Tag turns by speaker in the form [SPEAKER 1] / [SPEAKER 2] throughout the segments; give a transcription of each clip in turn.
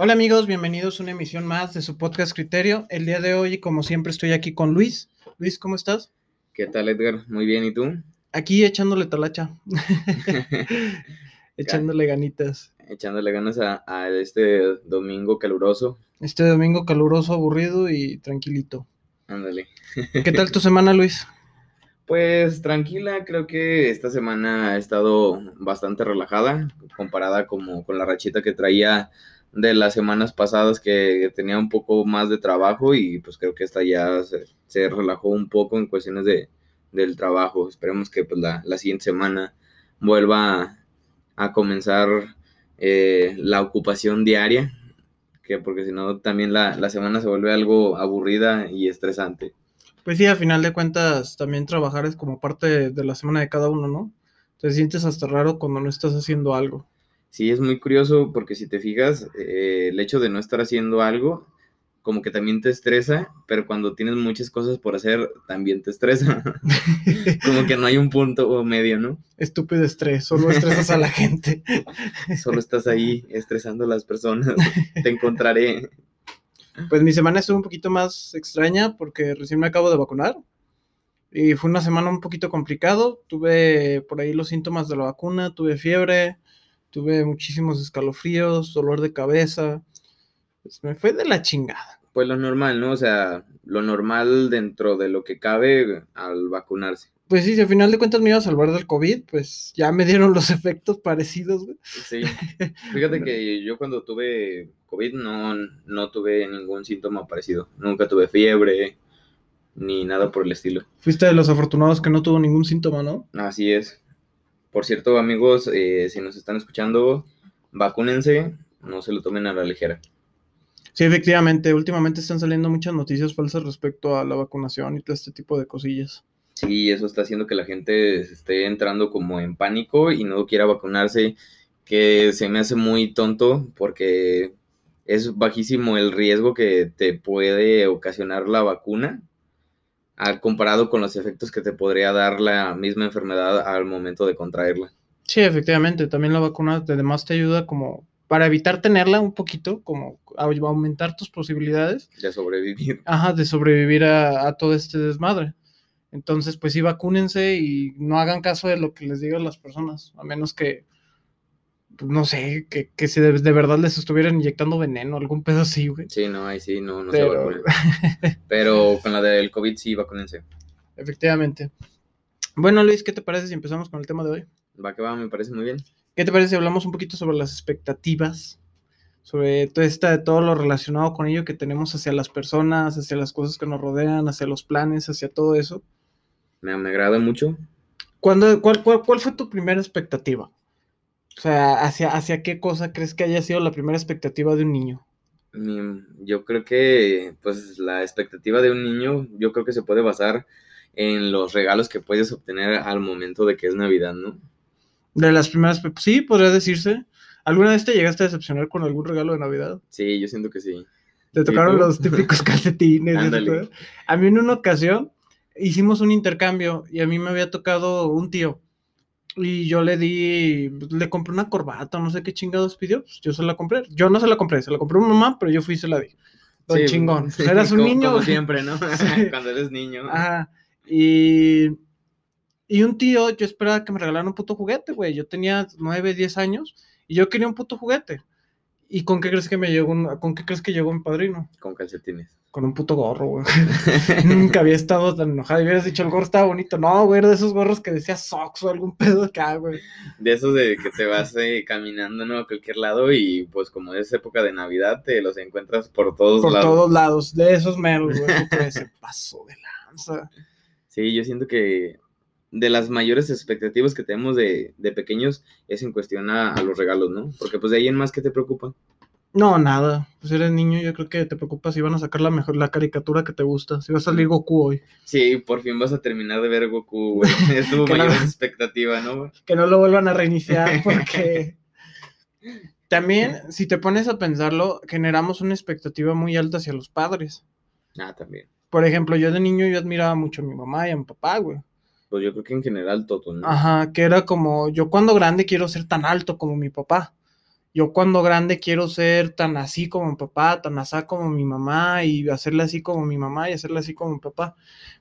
[SPEAKER 1] Hola amigos, bienvenidos a una emisión más de su podcast Criterio. El día de hoy, como siempre, estoy aquí con Luis. Luis, ¿cómo estás?
[SPEAKER 2] ¿Qué tal, Edgar? Muy bien, ¿y tú?
[SPEAKER 1] Aquí echándole talacha. echándole ganitas.
[SPEAKER 2] Echándole ganas a, a este domingo caluroso.
[SPEAKER 1] Este domingo caluroso, aburrido y tranquilito.
[SPEAKER 2] Ándale.
[SPEAKER 1] ¿Qué tal tu semana, Luis?
[SPEAKER 2] Pues tranquila, creo que esta semana ha estado bastante relajada comparada como con la rachita que traía de las semanas pasadas que tenía un poco más de trabajo y pues creo que esta ya se, relajó un poco en cuestiones de, del trabajo. Esperemos que pues, la, la siguiente semana vuelva a, a comenzar eh, la ocupación diaria, que porque si no también la, la semana se vuelve algo aburrida y estresante.
[SPEAKER 1] Pues sí, a final de cuentas, también trabajar es como parte de la semana de cada uno, ¿no? Te sientes hasta raro cuando no estás haciendo algo.
[SPEAKER 2] Sí, es muy curioso porque si te fijas, eh, el hecho de no estar haciendo algo, como que también te estresa, pero cuando tienes muchas cosas por hacer, también te estresa. como que no hay un punto medio, ¿no?
[SPEAKER 1] Estúpido estrés, solo estresas a la gente.
[SPEAKER 2] Solo estás ahí estresando a las personas. te encontraré.
[SPEAKER 1] Pues mi semana estuvo un poquito más extraña porque recién me acabo de vacunar. Y fue una semana un poquito complicado. Tuve por ahí los síntomas de la vacuna, tuve fiebre, tuve muchísimos escalofríos, dolor de cabeza. Pues me fue de la chingada.
[SPEAKER 2] Pues lo normal, ¿no? O sea, lo normal dentro de lo que cabe al vacunarse.
[SPEAKER 1] Pues sí, si al final de cuentas me iba a salvar del COVID, pues ya me dieron los efectos parecidos, güey.
[SPEAKER 2] Sí. Fíjate que yo cuando tuve COVID no, no tuve ningún síntoma parecido. Nunca tuve fiebre ni nada por el estilo.
[SPEAKER 1] Fuiste de los afortunados que no tuvo ningún síntoma, ¿no?
[SPEAKER 2] Así es. Por cierto, amigos, eh, si nos están escuchando, vacúnense, no se lo tomen a la ligera.
[SPEAKER 1] Sí, efectivamente, últimamente están saliendo muchas noticias falsas respecto a la vacunación y todo este tipo de cosillas.
[SPEAKER 2] Sí, eso está haciendo que la gente se esté entrando como en pánico y no quiera vacunarse, que se me hace muy tonto porque es bajísimo el riesgo que te puede ocasionar la vacuna al comparado con los efectos que te podría dar la misma enfermedad al momento de contraerla.
[SPEAKER 1] Sí, efectivamente, también la vacuna además te ayuda como para evitar tenerla un poquito, como a aumentar tus posibilidades.
[SPEAKER 2] De sobrevivir.
[SPEAKER 1] Ajá, de sobrevivir a, a todo este desmadre. Entonces, pues sí, vacúnense y no hagan caso de lo que les digan las personas, a menos que, no sé, que, que si de, de verdad les estuvieran inyectando veneno, algún pedo así, güey.
[SPEAKER 2] Sí, no, ahí sí, no, no
[SPEAKER 1] Pero-
[SPEAKER 2] se. Pero con la del COVID sí, vacúnense.
[SPEAKER 1] Efectivamente. Bueno, Luis, ¿qué te parece si empezamos con el tema de hoy?
[SPEAKER 2] Va que va, me parece muy bien.
[SPEAKER 1] ¿Qué te parece si hablamos un poquito sobre las expectativas? Sobre todo, esta, todo lo relacionado con ello que tenemos hacia las personas, hacia las cosas que nos rodean, hacia los planes, hacia todo eso.
[SPEAKER 2] Me, me agrada mucho.
[SPEAKER 1] ¿Cuándo, cuál, cuál, cuál fue tu primera expectativa? O sea, ¿hacia, ¿hacia qué cosa crees que haya sido la primera expectativa de un niño?
[SPEAKER 2] Mi- Yo creo que, pues, la expectativa de un niño, yo creo que se puede basar en los regalos que puedes obtener al momento de que es Navidad, ¿no?
[SPEAKER 1] De las primeras, pe- sí, podría decirse. ¿Alguna vez te llegaste a decepcionar con algún regalo de Navidad?
[SPEAKER 2] Sí, yo siento que sí.
[SPEAKER 1] Te
[SPEAKER 2] ¿Y
[SPEAKER 1] tocaron los típicos calcetines. A mí en una ocasión hicimos un intercambio y a mí me había tocado un tío. Y yo le di, le compré una corbata, no sé qué chingados pidió. Pues yo se la compré. Yo no se la compré, se la compré a mi mamá, pero yo fui y se la di. Don
[SPEAKER 2] Sí,
[SPEAKER 1] chingón. Pues eras un
[SPEAKER 2] como-
[SPEAKER 1] niño.
[SPEAKER 2] Como siempre, ¿no?
[SPEAKER 1] Sí.
[SPEAKER 2] Cuando eres niño.
[SPEAKER 1] Ajá. Y, y un tío, yo esperaba que me regalaran un puto juguete, güey. Yo tenía 9, 10 años y yo quería un puto juguete. ¿Y con qué crees que me llegó? un- ¿Con qué crees que llegó mi padrino?
[SPEAKER 2] Con calcetines.
[SPEAKER 1] Con un puto gorro, güey. Nunca había estado tan enojado. Y hubieras dicho, el gorro estaba bonito. No, güey, era de esos gorros que decía Sox o algún pedo acá, güey.
[SPEAKER 2] De esos de que te vas eh, caminando, ¿no? A cualquier lado y pues como es época de Navidad, te los encuentras por todos
[SPEAKER 1] Por
[SPEAKER 2] lados.
[SPEAKER 1] todos lados. De esos meros, güey. Se pasó de lanza.
[SPEAKER 2] Sí, yo siento que de las mayores expectativas que tenemos de, de pequeños es en cuestión a, a los regalos, ¿no? Porque pues de ahí en más que te preocupa.
[SPEAKER 1] No, nada. Pues eres niño, yo creo que te preocupas si van a sacar la mejor, la caricatura que te gusta. Si va a salir Goku hoy.
[SPEAKER 2] Sí, por fin vas a terminar de ver Goku, güey. Es tu
[SPEAKER 1] no-
[SPEAKER 2] mayor expectativa, ¿no?
[SPEAKER 1] que no lo vuelvan a reiniciar porque también si te pones a pensarlo generamos una expectativa muy alta hacia los padres
[SPEAKER 2] Ah, también.
[SPEAKER 1] por ejemplo yo de niño yo admiraba mucho a mi mamá y a mi papá güey
[SPEAKER 2] Pues yo creo que en general todo, ¿no?
[SPEAKER 1] ajá que era como yo cuando grande quiero ser tan alto como mi papá yo cuando grande quiero ser tan así como mi papá, tan asá como mi mamá y hacerle así como mi mamá y hacerle así como mi papá.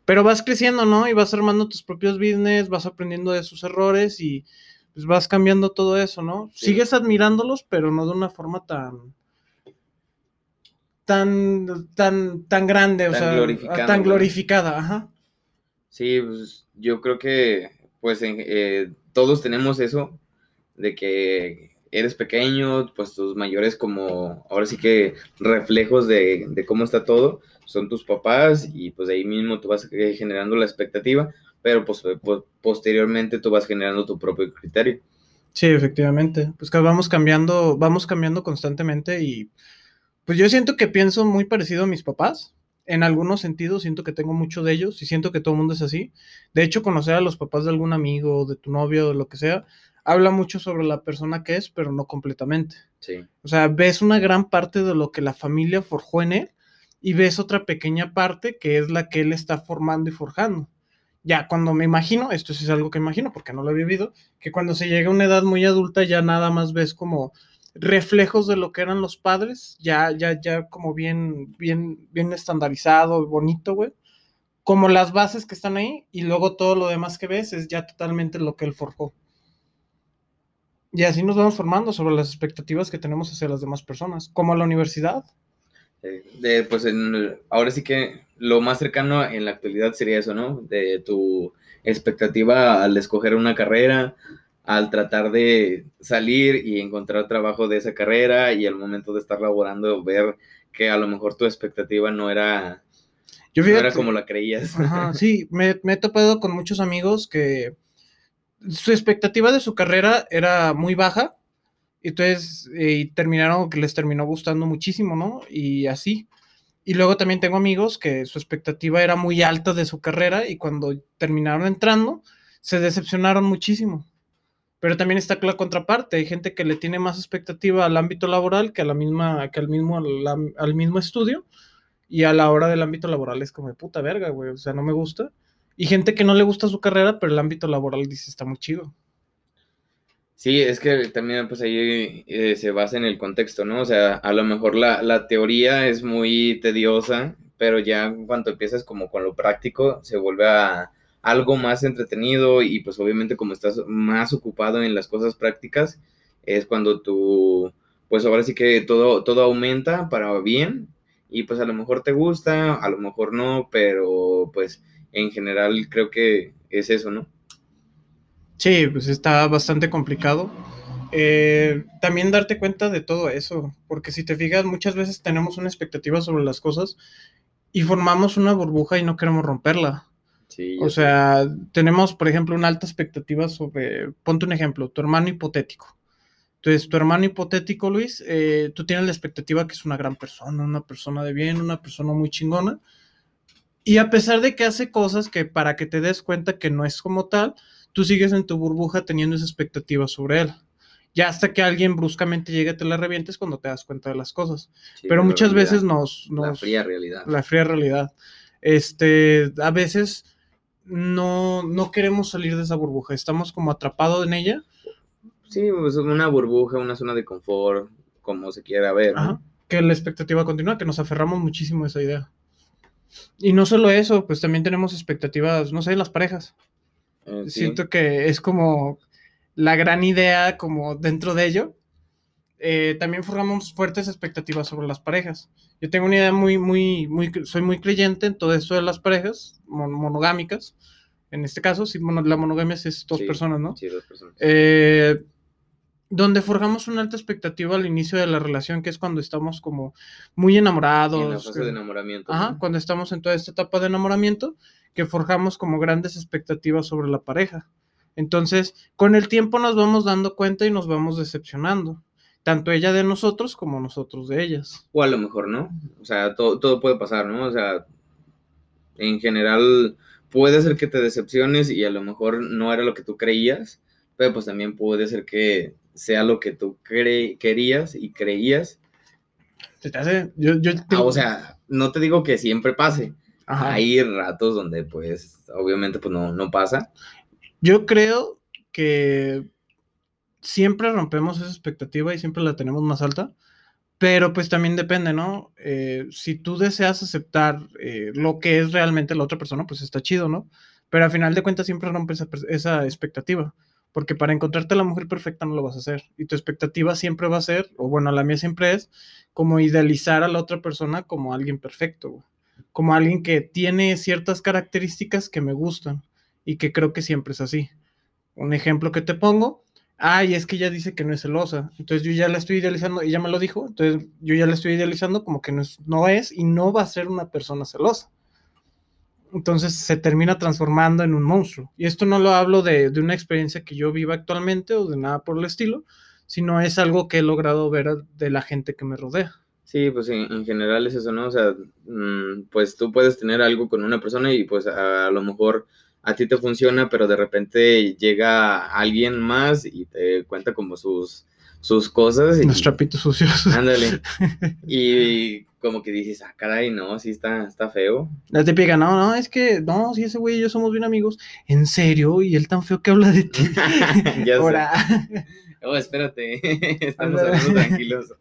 [SPEAKER 1] Pero vas creciendo, ¿no? Y vas armando tus propios business, vas aprendiendo de sus errores y pues vas cambiando todo eso, ¿no? Sigues admirándolos, pero no de una forma tan tan tan tan grande, o sea, tan glorificada, ajá.
[SPEAKER 2] Sí, pues yo creo que pues eh, todos tenemos eso de que eres pequeño, pues tus mayores como, ahora sí que reflejos de, cómo está todo, son tus papás y pues ahí mismo tú vas generando la expectativa, pero pues, posteriormente tú vas generando tu propio criterio.
[SPEAKER 1] Sí, efectivamente, pues que vamos cambiando, vamos cambiando constantemente y pues yo siento que pienso muy parecido a mis papás, en algunos sentidos siento que tengo mucho de ellos y siento que todo el mundo es así. De hecho, conocer a los papás de algún amigo, de tu novio, de lo que sea, habla mucho sobre la persona que es, pero no completamente.
[SPEAKER 2] Sí.
[SPEAKER 1] O sea, ves una gran parte de lo que la familia forjó en él y ves otra pequeña parte que es la que él está formando y forjando. Ya cuando me imagino, esto sí es algo que imagino porque no lo he vivido, que cuando se llega a una edad muy adulta ya nada más ves como reflejos de lo que eran los padres, ya, ya, ya como bien, bien, bien estandarizado, bonito, güey. Como las bases que están ahí y luego todo lo demás que ves es ya totalmente lo que él forjó. Y así nos vamos formando sobre las expectativas que tenemos hacia las demás personas, como la universidad.
[SPEAKER 2] De, pues ahora sí que lo más cercano en la actualidad sería eso, ¿no? De tu expectativa al escoger una carrera, al tratar de salir y encontrar trabajo de esa carrera y al momento de estar laborando ver que a lo mejor tu expectativa no era, no era como la creías.
[SPEAKER 1] sí, me, me he topado con muchos amigos que su expectativa de su carrera era muy baja, entonces y terminaron que les terminó gustando muchísimo, ¿no? Y así. Y luego también tengo amigos que su expectativa era muy alta de su carrera y cuando terminaron entrando se decepcionaron muchísimo. Pero también está la contraparte, hay gente que le tiene más expectativa al ámbito laboral que a la misma que al mismo al mismo estudio y a la hora del ámbito laboral es como de puta verga, güey, o sea, no me gusta. Y gente que no le gusta su carrera, pero el ámbito laboral dice está muy chido.
[SPEAKER 2] Sí, es que también pues ahí eh, se basa en el contexto, ¿no? O sea, a lo mejor la, la teoría es muy tediosa, pero ya cuando empiezas como con lo práctico, se vuelve a algo más entretenido y pues obviamente como estás más ocupado en las cosas prácticas, es cuando tú, pues ahora sí que todo, todo aumenta para bien y pues a lo mejor te gusta, a lo mejor no, pero pues en general creo que es eso, ¿no?
[SPEAKER 1] Sí, pues está bastante complicado. Eh, también darte cuenta de todo eso, porque si te fijas, muchas veces tenemos una expectativa sobre las cosas y formamos una burbuja y no queremos romperla.
[SPEAKER 2] Sí,
[SPEAKER 1] o sea, tenemos, por ejemplo, una alta expectativa sobre, ponte un ejemplo, tu hermano hipotético. Entonces, tu hermano hipotético, Luis, eh, tú tienes la expectativa que es una gran persona, una persona de bien, una persona muy chingona, y a pesar de que hace cosas que para que te des cuenta que no es como tal, tú sigues en tu burbuja teniendo esa expectativa sobre él. Ya hasta que alguien bruscamente llegue te la revientes cuando te das cuenta de las cosas. pero muchas veces nos, nos,
[SPEAKER 2] La fría realidad.
[SPEAKER 1] La fría realidad. Este, a veces no, no queremos salir de esa burbuja, estamos como atrapados en ella.
[SPEAKER 2] Sí, pues una burbuja, una zona de confort, como se quiera ver.
[SPEAKER 1] Que la expectativa continúa, que nos aferramos muchísimo a esa idea. Y no solo eso, pues también tenemos expectativas, no sé, las parejas. Eh, Siento que es como la gran idea como dentro de ello. Eh, también formamos fuertes expectativas sobre las parejas. Yo tengo una idea muy, muy, muy, soy muy creyente en todo esto de las parejas monogámicas. En este caso, sí, la monogamia es dos personas, ¿no?
[SPEAKER 2] Sí, dos personas.
[SPEAKER 1] Eh, donde forjamos una alta expectativa al inicio de la relación, que es cuando estamos como muy enamorados. En
[SPEAKER 2] la fase de enamoramiento.
[SPEAKER 1] Ajá, cuando estamos en toda esta etapa de enamoramiento, que forjamos como grandes expectativas sobre la pareja. Entonces, con el tiempo nos vamos dando cuenta y nos vamos decepcionando. Tanto ella de nosotros como nosotros de ellas.
[SPEAKER 2] O a lo mejor no. O sea, todo, todo puede pasar, ¿no? O sea, en general puede ser que te decepciones y a lo mejor no era lo que tú creías, pero pues también puede ser que sea lo que tú querías y creías.
[SPEAKER 1] te hace? Yo,
[SPEAKER 2] ah, o sea, no te digo que siempre pase. Hay ratos donde, pues, obviamente, pues no, no pasa.
[SPEAKER 1] Yo creo que siempre rompemos esa expectativa y siempre la tenemos más alta, pero pues también depende, ¿no? Eh, si tú deseas aceptar eh, lo que es realmente la otra persona, pues está chido, ¿no? Pero al final de cuentas siempre rompes esa, esa expectativa, porque para encontrarte a la mujer perfecta no lo vas a hacer, y tu expectativa siempre va a ser, o bueno, la mía siempre es, como idealizar a la otra persona como alguien perfecto, como alguien que tiene ciertas características que me gustan y que creo que siempre es así. Un ejemplo que te pongo, ay, es que ella dice que no es celosa, entonces yo ya la estoy idealizando, ella me lo dijo, entonces yo ya la estoy idealizando como que no es, no es y no va a ser una persona celosa. Entonces se termina transformando en un monstruo. Y esto no lo hablo de, de una experiencia que yo viva actualmente o de nada por el estilo, sino es algo que he logrado ver de la gente que me rodea.
[SPEAKER 2] Sí, pues en, en general es eso, ¿no? O sea, mm, pues tú puedes tener algo con una persona y pues a lo mejor a ti te funciona, pero de repente llega alguien más y te cuenta como sus, sus cosas. Y,
[SPEAKER 1] Los trapitos sucios.
[SPEAKER 2] Ándale. Y como que dices, ah, caray, no, sí está, está feo.
[SPEAKER 1] La típica, no, no, es que, no, si ese güey y yo somos bien amigos. ¿En serio? ¿Y él tan feo que habla de ti?
[SPEAKER 2] ya
[SPEAKER 1] Ahora.
[SPEAKER 2] Oh, espérate, estamos hablando tranquilos.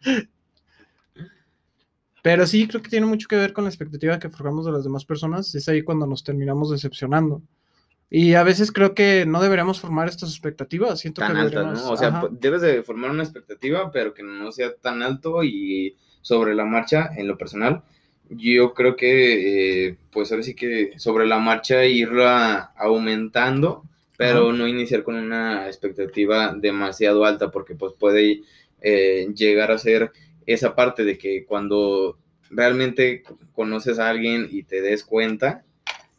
[SPEAKER 1] Pero sí, creo que tiene mucho que ver con la expectativa que formamos de las demás personas. Es ahí cuando nos terminamos decepcionando. Y a veces creo que no deberíamos formar estas expectativas. Siento
[SPEAKER 2] Tan
[SPEAKER 1] que
[SPEAKER 2] altas,
[SPEAKER 1] deberíamos-
[SPEAKER 2] ¿no? O sea,
[SPEAKER 1] Ajá.
[SPEAKER 2] debes de formar una expectativa, pero que no sea tan alto y sobre la marcha, en lo personal, yo creo que, eh, pues ahora sí que sobre la marcha irla aumentando, pero no iniciar con una expectativa demasiado alta, porque pues puede eh, llegar a ser esa parte de que cuando realmente conoces a alguien y te des cuenta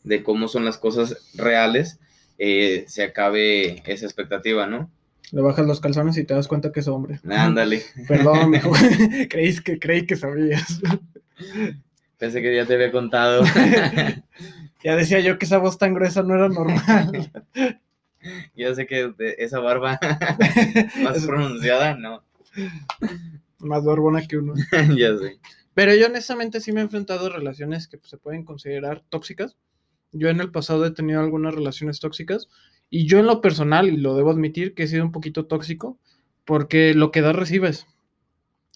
[SPEAKER 2] de cómo son las cosas reales, eh, se acabe esa expectativa, ¿no?
[SPEAKER 1] Le bajas los calzones y te das cuenta que es hombre.
[SPEAKER 2] Ándale.
[SPEAKER 1] Perdón, creí que, creí que sabías.
[SPEAKER 2] Pensé que ya te había contado.
[SPEAKER 1] ya decía yo que esa voz tan gruesa no era normal.
[SPEAKER 2] ya sé que esa barba más pronunciada, no.
[SPEAKER 1] Más barbona que uno.
[SPEAKER 2] ya sé.
[SPEAKER 1] Pero yo honestamente sí me he enfrentado a relaciones que pues, se pueden considerar tóxicas. Yo en el pasado he tenido algunas relaciones tóxicas y yo en lo personal, y lo debo admitir, que he sido un poquito tóxico porque lo que das recibes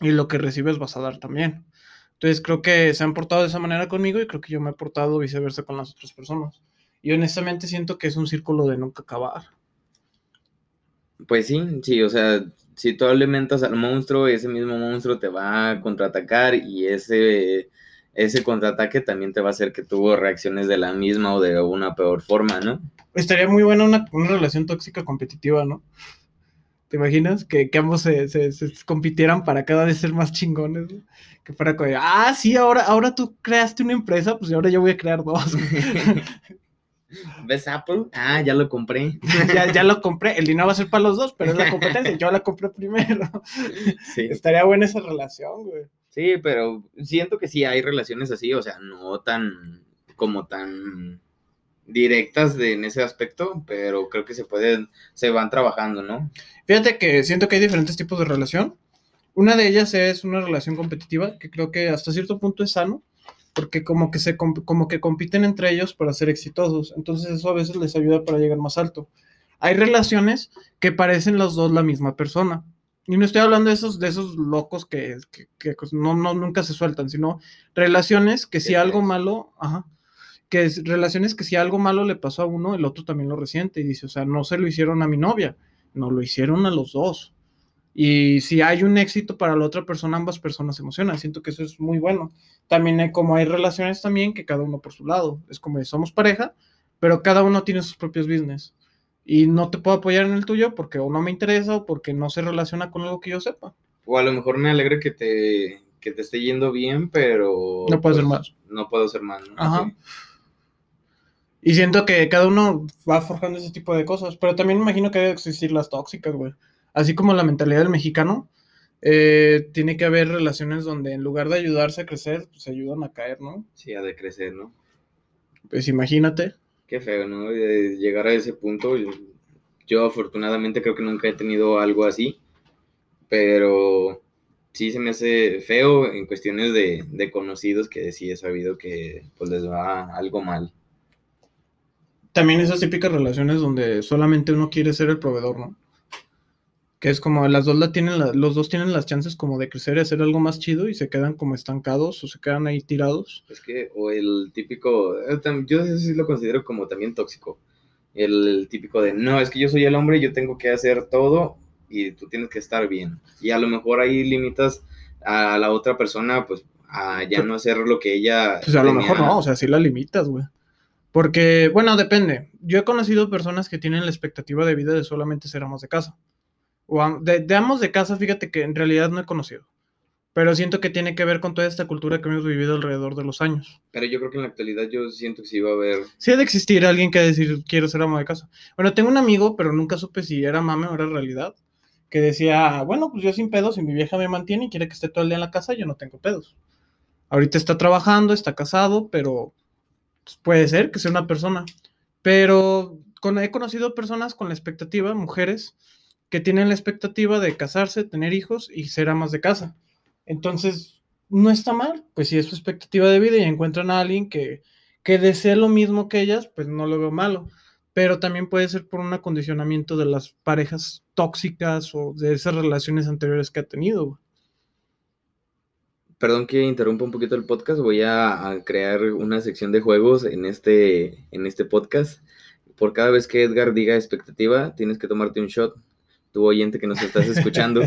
[SPEAKER 1] y lo que recibes vas a dar también. Entonces creo que se han portado de esa manera conmigo y creo que yo me he portado viceversa con las otras personas. Y honestamente siento que es un círculo de nunca acabar.
[SPEAKER 2] Pues sí, sí, o sea, si tú alimentas al monstruo, ese mismo monstruo te va a contraatacar y ese, ese contraataque también te va a hacer que tú reacciones de la misma o de una peor forma, ¿no?
[SPEAKER 1] Estaría muy buena una, una relación tóxica competitiva, ¿no? ¿Te imaginas? Que, que ambos se, se- se compitieran para cada vez ser más chingones. ¿no? Que fuera como, de, ah, sí, ahora, ahora tú creaste una empresa, pues ahora yo voy a crear dos.
[SPEAKER 2] ¿Ves Apple? Ah, ya lo compré.
[SPEAKER 1] ya, ya lo compré, el dinero va a ser para los dos, pero es la competencia, yo la compré primero.
[SPEAKER 2] Sí.
[SPEAKER 1] Estaría buena esa relación, güey.
[SPEAKER 2] Sí, pero siento que sí hay relaciones así, o sea, no tan como tan directas de, en ese aspecto, pero creo que se pueden, se van trabajando, ¿no?
[SPEAKER 1] Fíjate que siento que hay diferentes tipos de relación. Una de ellas es una relación competitiva, que creo que hasta cierto punto es sano, porque como que, se, como que compiten entre ellos para ser exitosos. Entonces eso a veces les ayuda para llegar más alto. Hay relaciones que parecen los dos la misma persona. Y no estoy hablando de esos, de esos locos que, que- que, pues, no, no, nunca se sueltan, sino relaciones que si algo malo, ajá, que es, relaciones que si algo malo le pasó a uno, el otro también lo resiente y dice, o sea, no se lo hicieron a mi novia, no lo hicieron a los dos. Y si hay un éxito para la otra persona, ambas personas se emocionan. Siento que eso es muy bueno. También hay, como hay relaciones también que cada uno por su lado. Es como somos pareja, pero cada uno tiene sus propios business. Y no te puedo apoyar en el tuyo porque o no me interesa o porque no se relaciona con algo que yo sepa.
[SPEAKER 2] O a lo mejor me alegra que te, que te esté yendo bien, pero...
[SPEAKER 1] No puedo hacer
[SPEAKER 2] pues,
[SPEAKER 1] más.
[SPEAKER 2] No puedo hacer más, ¿no?
[SPEAKER 1] Ajá.
[SPEAKER 2] Sí.
[SPEAKER 1] Y siento que cada uno va forjando ese tipo de cosas. Pero también me imagino que debe existir las tóxicas, güey. Así como la mentalidad del mexicano, eh, tiene que haber relaciones donde en lugar de ayudarse a crecer, pues, se ayudan a caer, ¿no?
[SPEAKER 2] Sí, ha de crecer, ¿no?
[SPEAKER 1] Pues imagínate.
[SPEAKER 2] Qué feo, ¿no? Llegar a ese punto. Yo, yo afortunadamente creo que nunca he tenido algo así, pero sí se me hace feo en cuestiones de, de conocidos que sí he sabido que pues les va algo mal.
[SPEAKER 1] También esas típicas relaciones donde solamente uno quiere ser el proveedor, ¿no? Que es como las dos la tienen, la- los dos tienen las chances como de crecer y hacer algo más chido y se quedan como estancados o se quedan ahí tirados.
[SPEAKER 2] Es que, o el típico, eh, yo eso sí lo considero como también tóxico. El típico de, no, es que yo soy el hombre, yo tengo que hacer todo y tú tienes que estar bien. Y a lo mejor ahí limitas a la otra persona, pues, a ya no hacer lo que ella.
[SPEAKER 1] Pues a lo mejor no, o sea, sí la limitas, güey. Porque, bueno, depende. Yo he conocido personas que tienen la expectativa de vida de solamente ser amos de casa. O de, de amos de casa, fíjate que en realidad no he conocido. Pero siento que tiene que ver con toda esta cultura que hemos vivido alrededor de los años.
[SPEAKER 2] Pero yo creo que en la actualidad yo siento que sí va a haber.
[SPEAKER 1] Sí ha de existir alguien que decir, quiero ser amo de casa. Bueno, tengo un amigo, pero nunca supe si era mame o era realidad, que decía, bueno, pues yo sin pedos, si mi vieja me mantiene y quiere que esté todo el día en la casa, yo no tengo pedos. Ahorita está trabajando, está casado, pero pues, puede ser que sea una persona. Pero con- he conocido personas con la expectativa, mujeres, que tienen la expectativa de casarse, tener hijos y ser amas de casa. Entonces, no está mal, pues si es su expectativa de vida y encuentran a alguien que, que desee lo mismo que ellas, pues no lo veo malo. Pero también puede ser por un acondicionamiento de las parejas tóxicas o de esas relaciones anteriores que ha tenido.
[SPEAKER 2] Perdón que interrumpa un poquito el podcast, voy a, a crear una sección de juegos en este, en este podcast. Por cada vez que Edgar diga expectativa, tienes que tomarte un shot, tu oyente que nos estás escuchando.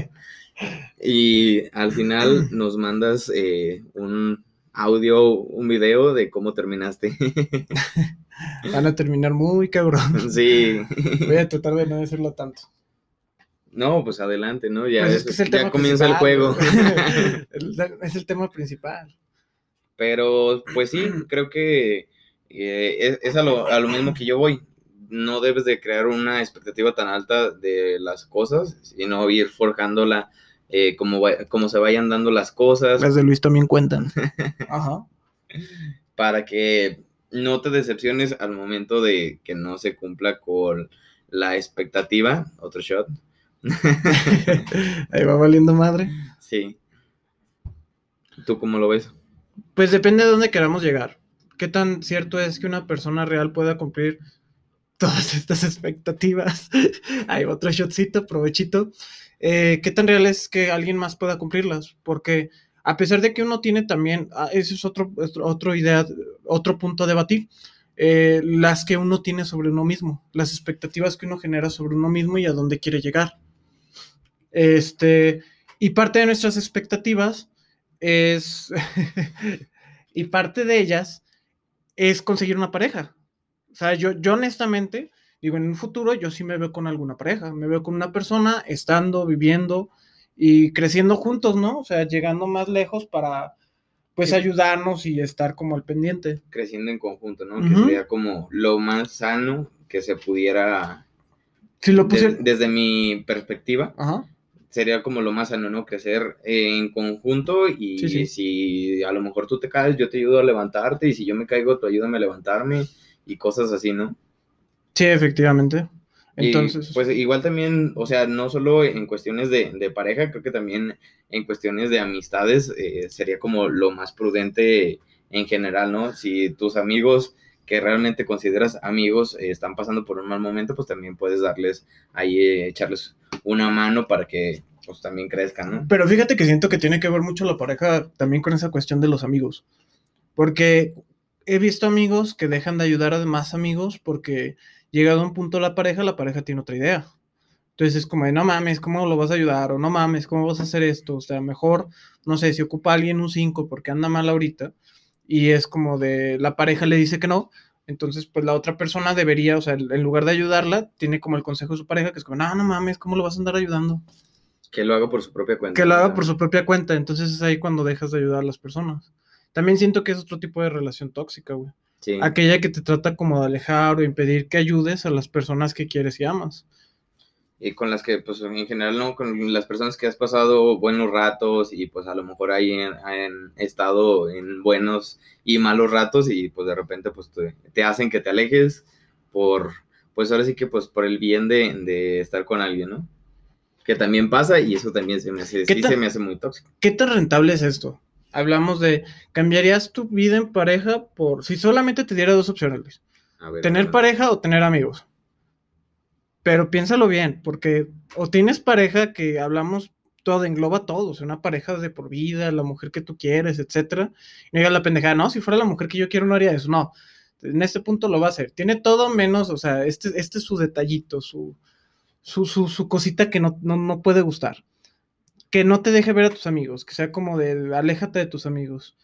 [SPEAKER 2] y al final nos mandas eh, un audio, un video de cómo terminaste.
[SPEAKER 1] Van a terminar muy cabrón.
[SPEAKER 2] sí.
[SPEAKER 1] Voy a tratar de no decirlo tanto.
[SPEAKER 2] No, pues adelante, ¿no? Ya,
[SPEAKER 1] Pues
[SPEAKER 2] es-
[SPEAKER 1] es que es el
[SPEAKER 2] ya comienza el juego.
[SPEAKER 1] es el tema principal.
[SPEAKER 2] Pero, pues sí, creo que eh, es, es a, lo, a lo mismo que yo voy. No debes de crear una expectativa tan alta de las cosas, sino ir forjándola eh, como, va- como se vayan dando las cosas
[SPEAKER 1] Las de Luis también cuentan. Ajá.
[SPEAKER 2] para que no te decepciones al momento de que no se cumpla con la expectativa. Otro shot.
[SPEAKER 1] Ahí va valiendo madre.
[SPEAKER 2] Sí. ¿Tú cómo lo ves?
[SPEAKER 1] Pues depende de dónde queramos llegar. ¿Qué tan cierto es que una persona real pueda cumplir todas estas expectativas? Hay otro shotcito, provechito. Eh, ¿Qué tan real es que alguien más pueda cumplirlas? Porque a pesar de que uno tiene también, ah, ese es otro, otro, idea, otro punto a debatir, eh, las que uno tiene sobre uno mismo, las expectativas que uno genera sobre uno mismo y a dónde quiere llegar. Este, y parte de nuestras expectativas es, y parte de ellas es conseguir una pareja. O sea, yo, yo honestamente, digo, en un futuro yo sí me veo con alguna pareja, me veo con una persona estando, viviendo y creciendo juntos, ¿no? O sea, llegando más lejos para, pues,
[SPEAKER 2] Sí.
[SPEAKER 1] ayudarnos y estar como al pendiente.
[SPEAKER 2] Creciendo en conjunto, ¿no? Que sería como lo más sano que se pudiera,
[SPEAKER 1] Si lo
[SPEAKER 2] de-
[SPEAKER 1] puse...
[SPEAKER 2] desde mi perspectiva,
[SPEAKER 1] Ajá.
[SPEAKER 2] sería como lo más sano, ¿no? Crecer en conjunto y
[SPEAKER 1] Sí, sí.
[SPEAKER 2] si a lo mejor tú te caes, yo te ayudo a levantarte y si yo me caigo, tú ayúdame a levantarme y cosas así, ¿no?
[SPEAKER 1] Sí, efectivamente.
[SPEAKER 2] Y,
[SPEAKER 1] Entonces,
[SPEAKER 2] pues igual también, o sea, no solo en cuestiones de, de pareja, creo que también en cuestiones de amistades eh, sería como lo más prudente en general, ¿no? Si tus amigos que realmente consideras amigos eh, están pasando por un mal momento, pues también puedes darles ahí, eh, echarles una mano para que pues también crezcan, ¿no?
[SPEAKER 1] Pero fíjate que siento que tiene que ver mucho la pareja también con esa cuestión de los amigos. Porque he visto amigos que dejan de ayudar a demás amigos porque llegado a un punto la pareja, la pareja tiene otra idea. Entonces es como de, no mames, ¿cómo lo vas a ayudar? O no mames, ¿cómo vas a hacer esto? O sea, mejor, no sé, si ocupa alguien un 5 porque anda mal ahorita y es como de, la pareja le dice que no, entonces pues la otra persona debería, o sea, en lugar de ayudarla, tiene como el consejo de su pareja que es como, no, no mames, ¿cómo lo vas a andar ayudando?
[SPEAKER 2] Que lo haga por su propia cuenta.
[SPEAKER 1] que lo haga por su propia cuenta. Entonces es ahí cuando dejas de ayudar a las personas. También siento que es otro tipo de relación tóxica, güey.
[SPEAKER 2] Sí.
[SPEAKER 1] Aquella que te trata como de alejar o impedir que ayudes a las personas que quieres y amas.
[SPEAKER 2] y con las que, pues en general, ¿no? Con las personas que has pasado buenos ratos y pues a lo mejor ahí han, estado en buenos y malos ratos y pues de repente pues te, te hacen que te alejes por, pues ahora sí que pues por el bien de, de estar con alguien, ¿no? Que también pasa y eso también se me hace,
[SPEAKER 1] ¿Qué
[SPEAKER 2] sí se me hace muy tóxico.
[SPEAKER 1] ¿Qué tan rentable es esto? Hablamos de, ¿cambiarías tu vida en pareja por, si solamente te diera dos opciones, Luis?
[SPEAKER 2] A ver,
[SPEAKER 1] ¿Tener pareja o tener amigos? Pero piénsalo bien, porque o tienes pareja que hablamos todo, engloba todo, o sea, una pareja de por vida, la mujer que tú quieres, etcétera. Y no diga la pendejada, no, si fuera la mujer que yo quiero no haría eso, no. En este punto lo va a hacer. Tiene todo menos, o sea, este, este es su detallito, su, su, su, su cosita que no, no, no puede gustar. Que no te deje ver a tus amigos, que sea como de aléjate de tus amigos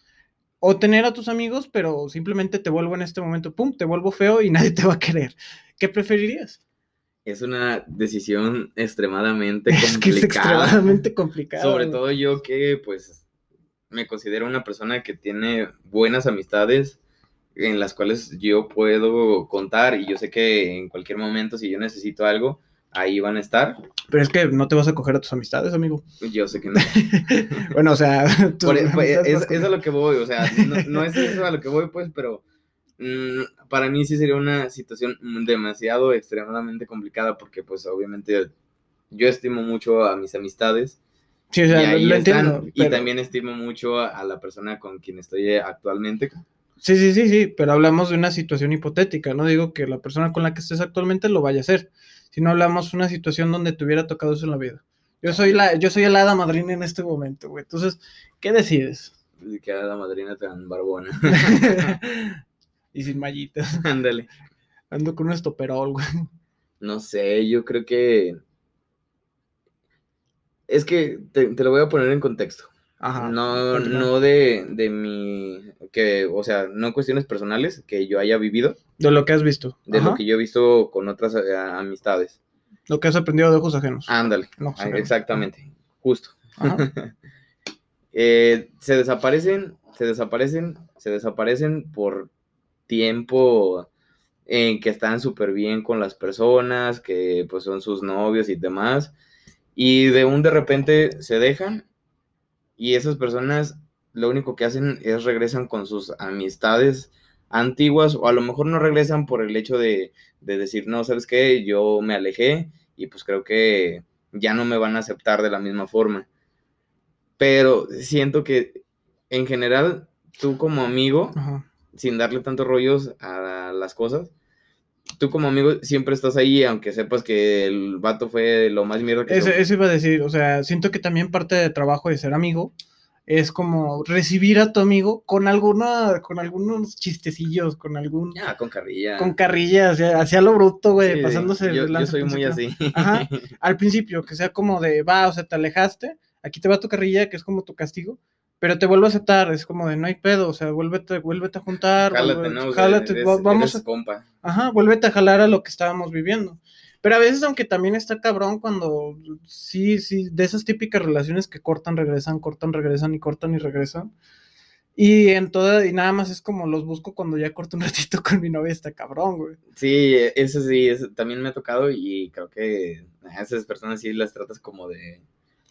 [SPEAKER 1] o tener a tus amigos, pero simplemente te vuelvo en este momento, pum, te vuelvo feo y nadie te va a querer. ¿Qué preferirías?
[SPEAKER 2] Es una decisión extremadamente complicada.
[SPEAKER 1] Es que es extremadamente complicada.
[SPEAKER 2] Sobre todo yo que pues me considero una persona que tiene buenas amistades en las cuales yo puedo contar y yo sé que en cualquier momento si yo necesito algo, ahí van a estar.
[SPEAKER 1] Pero es que no te vas a coger a tus amistades, amigo.
[SPEAKER 2] Yo sé que no.
[SPEAKER 1] bueno, o sea,
[SPEAKER 2] Por, e, pues, es, es, a lo que voy, o sea, no, no, es eso a lo que voy, pues, pero mmm, para mí sí sería una situación demasiado, extremadamente complicada, porque pues obviamente yo estimo mucho a mis amistades.
[SPEAKER 1] Sí, o sea,
[SPEAKER 2] y,
[SPEAKER 1] lo, lo entiendo.
[SPEAKER 2] Pero... y también estimo mucho a, a, la persona con quien estoy actualmente.
[SPEAKER 1] Sí, sí, sí, sí, pero hablamos de una situación hipotética, no digo que la persona con la que estés actualmente lo vaya a hacer si no hablamos de una situación donde te hubiera tocado eso en la vida. Yo soy la, yo soy el hada madrina en este momento, güey. Entonces, ¿qué decides?
[SPEAKER 2] Que hada madrina te dan barbona.
[SPEAKER 1] y sin mallitas.
[SPEAKER 2] Ándale.
[SPEAKER 1] Ando con un estoperol, güey.
[SPEAKER 2] No sé, yo creo que. Es que te, te lo voy a poner en contexto.
[SPEAKER 1] Ajá,
[SPEAKER 2] no, no de, de mi, que, o sea, no cuestiones personales que yo haya vivido.
[SPEAKER 1] De lo que has visto.
[SPEAKER 2] De Ajá. lo que yo he visto con otras uh, amistades.
[SPEAKER 1] Lo que has aprendido de ojos ajenos.
[SPEAKER 2] Ándale, ojos ajenos. exactamente, justo. eh, se desaparecen, se desaparecen, se desaparecen por tiempo en que están súper bien con las personas, que pues son sus novios y demás. Y de un de repente se dejan y esas personas lo único que hacen es regresan con sus amistades antiguas o a lo mejor no regresan por el hecho de, de, decir, no, ¿sabes qué? Yo me alejé y pues creo que ya no me van a aceptar de la misma forma. Pero siento que en general tú como amigo,
[SPEAKER 1] Ajá.
[SPEAKER 2] sin darle tantos rollos a las cosas, tú como amigo siempre estás ahí, aunque sepas que el vato fue lo más mierda que...
[SPEAKER 1] Eso, eso iba a decir, o sea, siento que también parte de trabajo de ser amigo es como recibir a tu amigo con alguna, con algunos chistecillos, con algún...
[SPEAKER 2] Ya, con carrilla.
[SPEAKER 1] Con carrilla, hacia, hacia lo bruto, güey, sí, pasándose...
[SPEAKER 2] Yo, yo soy muy así.
[SPEAKER 1] Ajá, al principio, que sea como de, va, o sea, te alejaste, aquí te va tu carrilla, que es como tu castigo, pero te vuelvo a aceptar, es como de no hay pedo, o sea, vuélvete, vuélvete a juntar,
[SPEAKER 2] jálate,
[SPEAKER 1] vuelve,
[SPEAKER 2] no,
[SPEAKER 1] jálate,
[SPEAKER 2] eres,
[SPEAKER 1] vamos
[SPEAKER 2] eres
[SPEAKER 1] a,
[SPEAKER 2] compa.
[SPEAKER 1] ajá, vuélvete a jalar a lo que estábamos viviendo. Pero a veces, aunque también está cabrón cuando sí, sí, de esas típicas relaciones que cortan, regresan, cortan, regresan y cortan y regresan. Y en toda, y nada más es como los busco cuando ya corto un ratito con mi novia, está cabrón, güey.
[SPEAKER 2] Sí, eso sí, eso también me ha tocado y creo que a esas personas sí las tratas como de,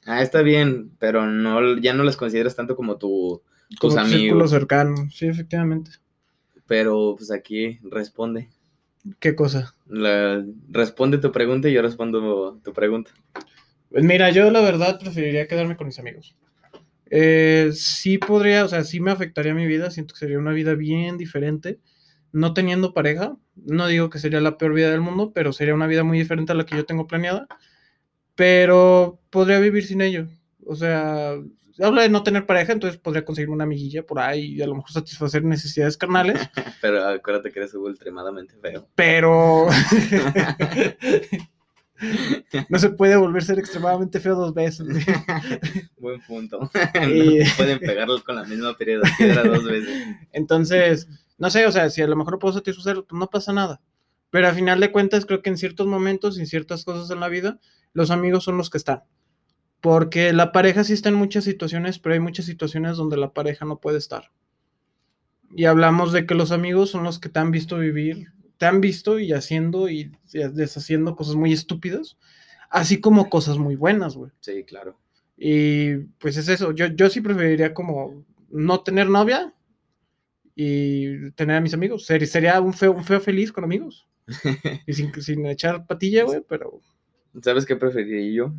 [SPEAKER 2] ah, está bien, pero no, ya no las consideras tanto como tu, tus
[SPEAKER 1] como
[SPEAKER 2] amigos.
[SPEAKER 1] círculo cercano, sí, efectivamente.
[SPEAKER 2] Pero pues aquí responde.
[SPEAKER 1] ¿Qué cosa?
[SPEAKER 2] La, responde tu pregunta y yo respondo tu pregunta.
[SPEAKER 1] Pues mira, yo la verdad preferiría quedarme con mis amigos. Eh, sí podría, o sea, sí me afectaría mi vida, siento que sería una vida bien diferente. No teniendo pareja, no digo que sería la peor vida del mundo, pero sería una vida muy diferente a la que yo tengo planeada. Pero podría vivir sin ello. O sea, habla de no tener pareja, entonces podría conseguir una amiguilla por ahí y a lo mejor satisfacer necesidades carnales.
[SPEAKER 2] Pero acuérdate que eres extremadamente feo.
[SPEAKER 1] Pero no se puede volver a ser extremadamente feo dos veces.
[SPEAKER 2] Buen punto. Y... No pueden pegarlo con la misma piedra dos veces.
[SPEAKER 1] Entonces, no sé, o sea, si a lo mejor no puedo satisfacerlo, pues no pasa nada. Pero al final de cuentas, creo que en ciertos momentos en ciertas cosas en la vida, los amigos son los que están. Porque la pareja sí está en muchas situaciones, pero hay muchas situaciones donde la pareja no puede estar. Y hablamos de que los amigos son los que te han visto vivir, te han visto y haciendo y deshaciendo cosas muy estúpidas, así como cosas muy buenas, güey.
[SPEAKER 2] Sí, claro.
[SPEAKER 1] Y pues es eso, yo, yo sí preferiría como no tener novia y tener a mis amigos. Ser, sería un feo, un feo feliz con amigos. y sin, sin echar patilla, güey, pero...
[SPEAKER 2] ¿Sabes qué preferiría yo?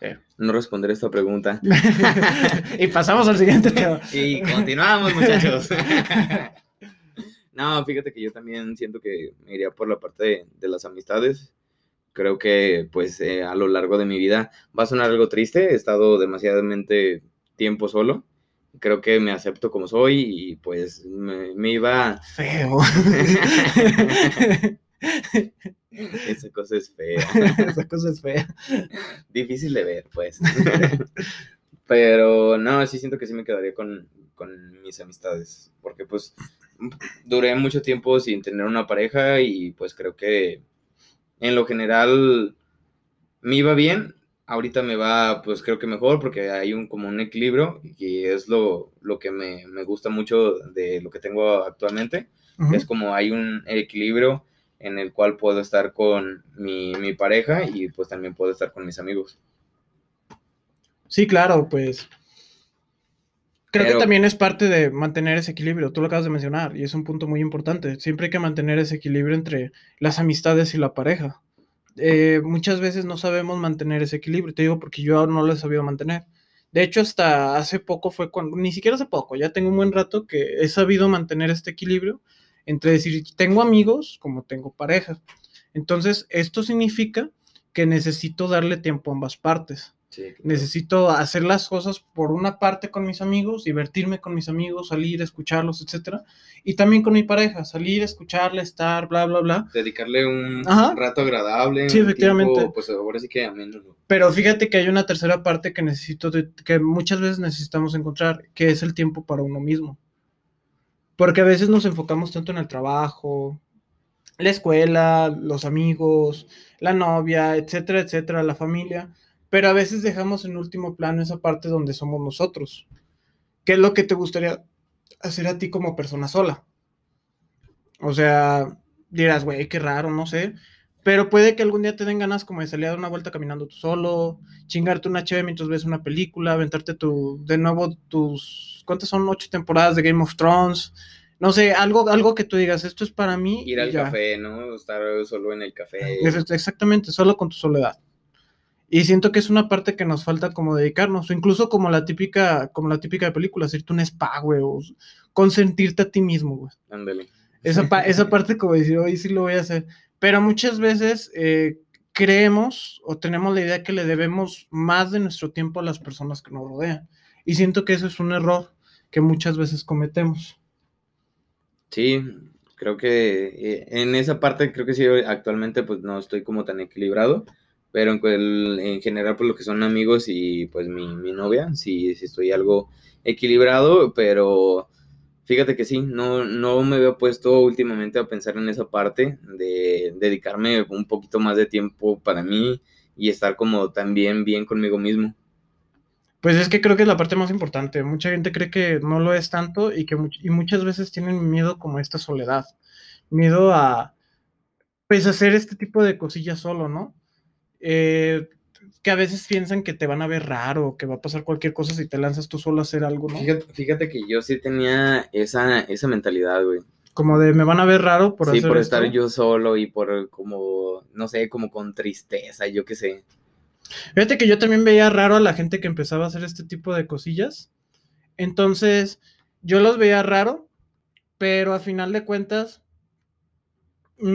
[SPEAKER 1] Eh.
[SPEAKER 2] No responder esta pregunta.
[SPEAKER 1] y pasamos al siguiente tema.
[SPEAKER 2] y continuamos, muchachos. no, fíjate que yo también siento que me iría por la parte de, de las amistades. creo que pues eh, a lo largo de mi vida va a sonar algo triste, he estado demasiadamente tiempo solo, creo que me acepto como soy y pues me, me iba...
[SPEAKER 1] Feo.
[SPEAKER 2] Esa cosa es fea.
[SPEAKER 1] Esa cosa es fea.
[SPEAKER 2] Difícil de ver, pues. Pero no, sí siento que sí me quedaría con, con mis amistades, porque pues duré mucho tiempo sin tener una pareja y pues creo que en lo general me iba bien, ahorita me va pues creo que mejor porque hay un como un equilibrio y es lo, lo que me, me, gusta mucho de lo que tengo actualmente, uh -huh. es como hay un equilibrio en el cual puedo estar con mi, mi pareja y pues también puedo estar con mis amigos.
[SPEAKER 1] Sí, claro, pues creo Pero, que también es parte de mantener ese equilibrio, tú lo acabas de mencionar, y es un punto muy importante. Siempre hay que mantener ese equilibrio entre las amistades y la pareja. Eh, muchas veces no sabemos mantener ese equilibrio, te digo porque yo no lo he sabido mantener. De hecho, hasta hace poco fue cuando, ni siquiera hace poco, ya tengo un buen rato que he sabido mantener este equilibrio entre decir, tengo amigos como tengo pareja. Entonces, esto significa que necesito darle tiempo a ambas partes. Sí, claro. Necesito hacer las cosas por una parte con mis amigos, divertirme con mis amigos, salir, escucharlos, etcétera, y también con mi pareja, salir, escucharle, estar, bla, bla, bla.
[SPEAKER 2] Dedicarle un Ajá. rato agradable.
[SPEAKER 1] Sí, efectivamente.
[SPEAKER 2] Tiempo, pues ahora sí que.
[SPEAKER 1] Pero fíjate que hay una tercera parte que necesito, de, que muchas veces necesitamos encontrar, que es el tiempo para uno mismo. Porque a veces nos enfocamos tanto en el trabajo, la escuela, los amigos, la novia, etcétera, etcétera, la familia, pero a veces dejamos en último plano esa parte donde somos nosotros. ¿Qué es lo que te gustaría hacer a ti como persona sola? O sea, dirás, güey, qué raro, no sé. Pero puede que algún día te den ganas como de salir a dar una vuelta caminando tú solo, chingarte una chévere mientras ves una película, aventarte tu, de nuevo tus, ¿cuántas son? Ocho temporadas de Game of Thrones. No sé, algo, algo que tú digas, esto es para mí.
[SPEAKER 2] Ir al ya. café, ¿no? Estar solo en el café.
[SPEAKER 1] Exactamente, solo con tu soledad. Y siento que es una parte que nos falta como dedicarnos, o incluso como la típica, como la típica de película, hacerte un spa, güey, o consentirte a ti mismo, güey.
[SPEAKER 2] Ándale.
[SPEAKER 1] Esa, pa esa parte como decir, hoy sí lo voy a hacer. Pero muchas veces eh, creemos o tenemos la idea que le debemos más de nuestro tiempo a las personas que nos rodean. Y siento que eso es un error que muchas veces cometemos.
[SPEAKER 2] Sí, creo que eh, en esa parte creo que sí, actualmente pues no estoy como tan equilibrado pero en, en, general pues lo que son amigos y pues mi, mi novia, sí, sí, estoy algo equilibrado, pero fíjate que sí, no, no me había puesto últimamente a pensar en esa parte de dedicarme un poquito más de tiempo para mí y estar como también bien conmigo mismo.
[SPEAKER 1] Pues es que creo que es la parte más importante. Mucha gente cree que no lo es tanto y que y muchas veces tienen miedo como esta soledad, miedo a pues hacer este tipo de cosillas solo, ¿no? eh, que a veces piensan que te van a ver raro, que va a pasar cualquier cosa si te lanzas tú solo a hacer algo, ¿no?
[SPEAKER 2] Fíjate, fíjate que yo sí tenía esa, esa mentalidad, güey.
[SPEAKER 1] Como de me van a ver raro por
[SPEAKER 2] sí,
[SPEAKER 1] hacer
[SPEAKER 2] por
[SPEAKER 1] esto?
[SPEAKER 2] estar yo solo y por como, no sé, como con tristeza, yo qué sé.
[SPEAKER 1] Fíjate que yo también veía raro a la gente que empezaba a hacer este tipo de cosillas. Entonces, yo los veía raro, pero a final de cuentas,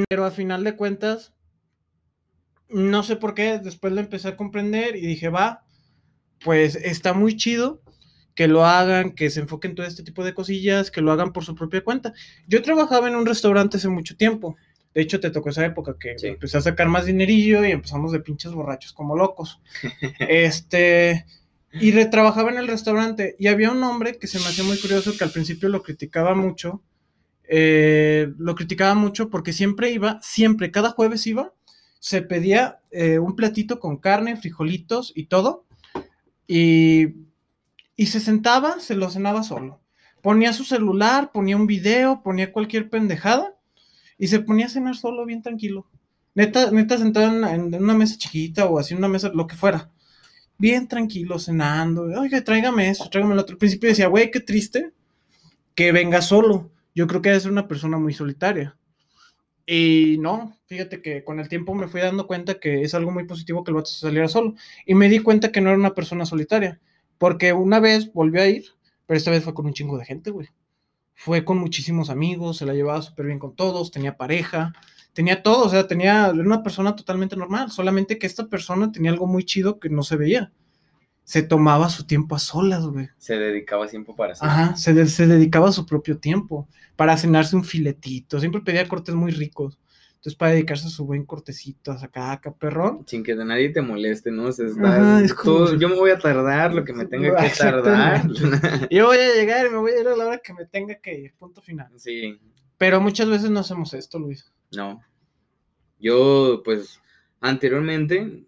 [SPEAKER 1] pero a final de cuentas, no sé por qué, después lo empecé a comprender y dije, va, pues está muy chido que lo hagan, que se enfoquen todo este tipo de cosillas, que lo hagan por su propia cuenta. Yo trabajaba en un restaurante hace mucho tiempo. De hecho, te tocó esa época que sí. empecé a sacar más dinerillo y empezamos de pinches borrachos como locos. este, y retrabajaba en el restaurante y había un hombre que se me hacía muy curioso que al principio lo criticaba mucho. Eh, lo criticaba mucho porque siempre iba, siempre, cada jueves iba se pedía eh, un platito con carne, frijolitos y todo, y, y, se sentaba, se lo cenaba solo. Ponía su celular, ponía un video, ponía cualquier pendejada, y se ponía a cenar solo, bien tranquilo. Neta, neta sentado en, una mesa chiquita o así, una mesa, lo que fuera. Bien tranquilo, cenando. Oiga, tráigame eso, tráigame lo otro. Al principio decía, güey, qué triste que venga solo. Yo creo que ser una persona muy solitaria. Y no, fíjate que con el tiempo me fui dando cuenta que es algo muy positivo que el vato saliera solo. Y me di cuenta que no era una persona solitaria. Porque una vez volvió a ir, pero esta vez fue con un chingo de gente, güey. fue con muchísimos amigos, se la llevaba súper bien con todos, tenía pareja, tenía todo, o sea, tenía era una persona totalmente normal, solamente que esta persona tenía algo muy chido que no se veía. Se tomaba su tiempo a solas, güey.
[SPEAKER 2] Se dedicaba tiempo para sí.
[SPEAKER 1] Ajá, se, de- se dedicaba a su propio tiempo para cenarse un filetito. Siempre pedía cortes muy ricos. Entonces, para dedicarse a su buen cortecito, a sacar acá, perrón.
[SPEAKER 2] Sin que nadie te moleste, ¿no? O sea,
[SPEAKER 1] Ajá,
[SPEAKER 2] estás-
[SPEAKER 1] es como-
[SPEAKER 2] tú- yo me voy a tardar lo que me tenga que tardar.
[SPEAKER 1] Yo voy a llegar y me voy a ir a la hora que me tenga que ir. Punto final.
[SPEAKER 2] sí,
[SPEAKER 1] Pero muchas veces no hacemos esto, Luis.
[SPEAKER 2] no. Yo, pues, anteriormente,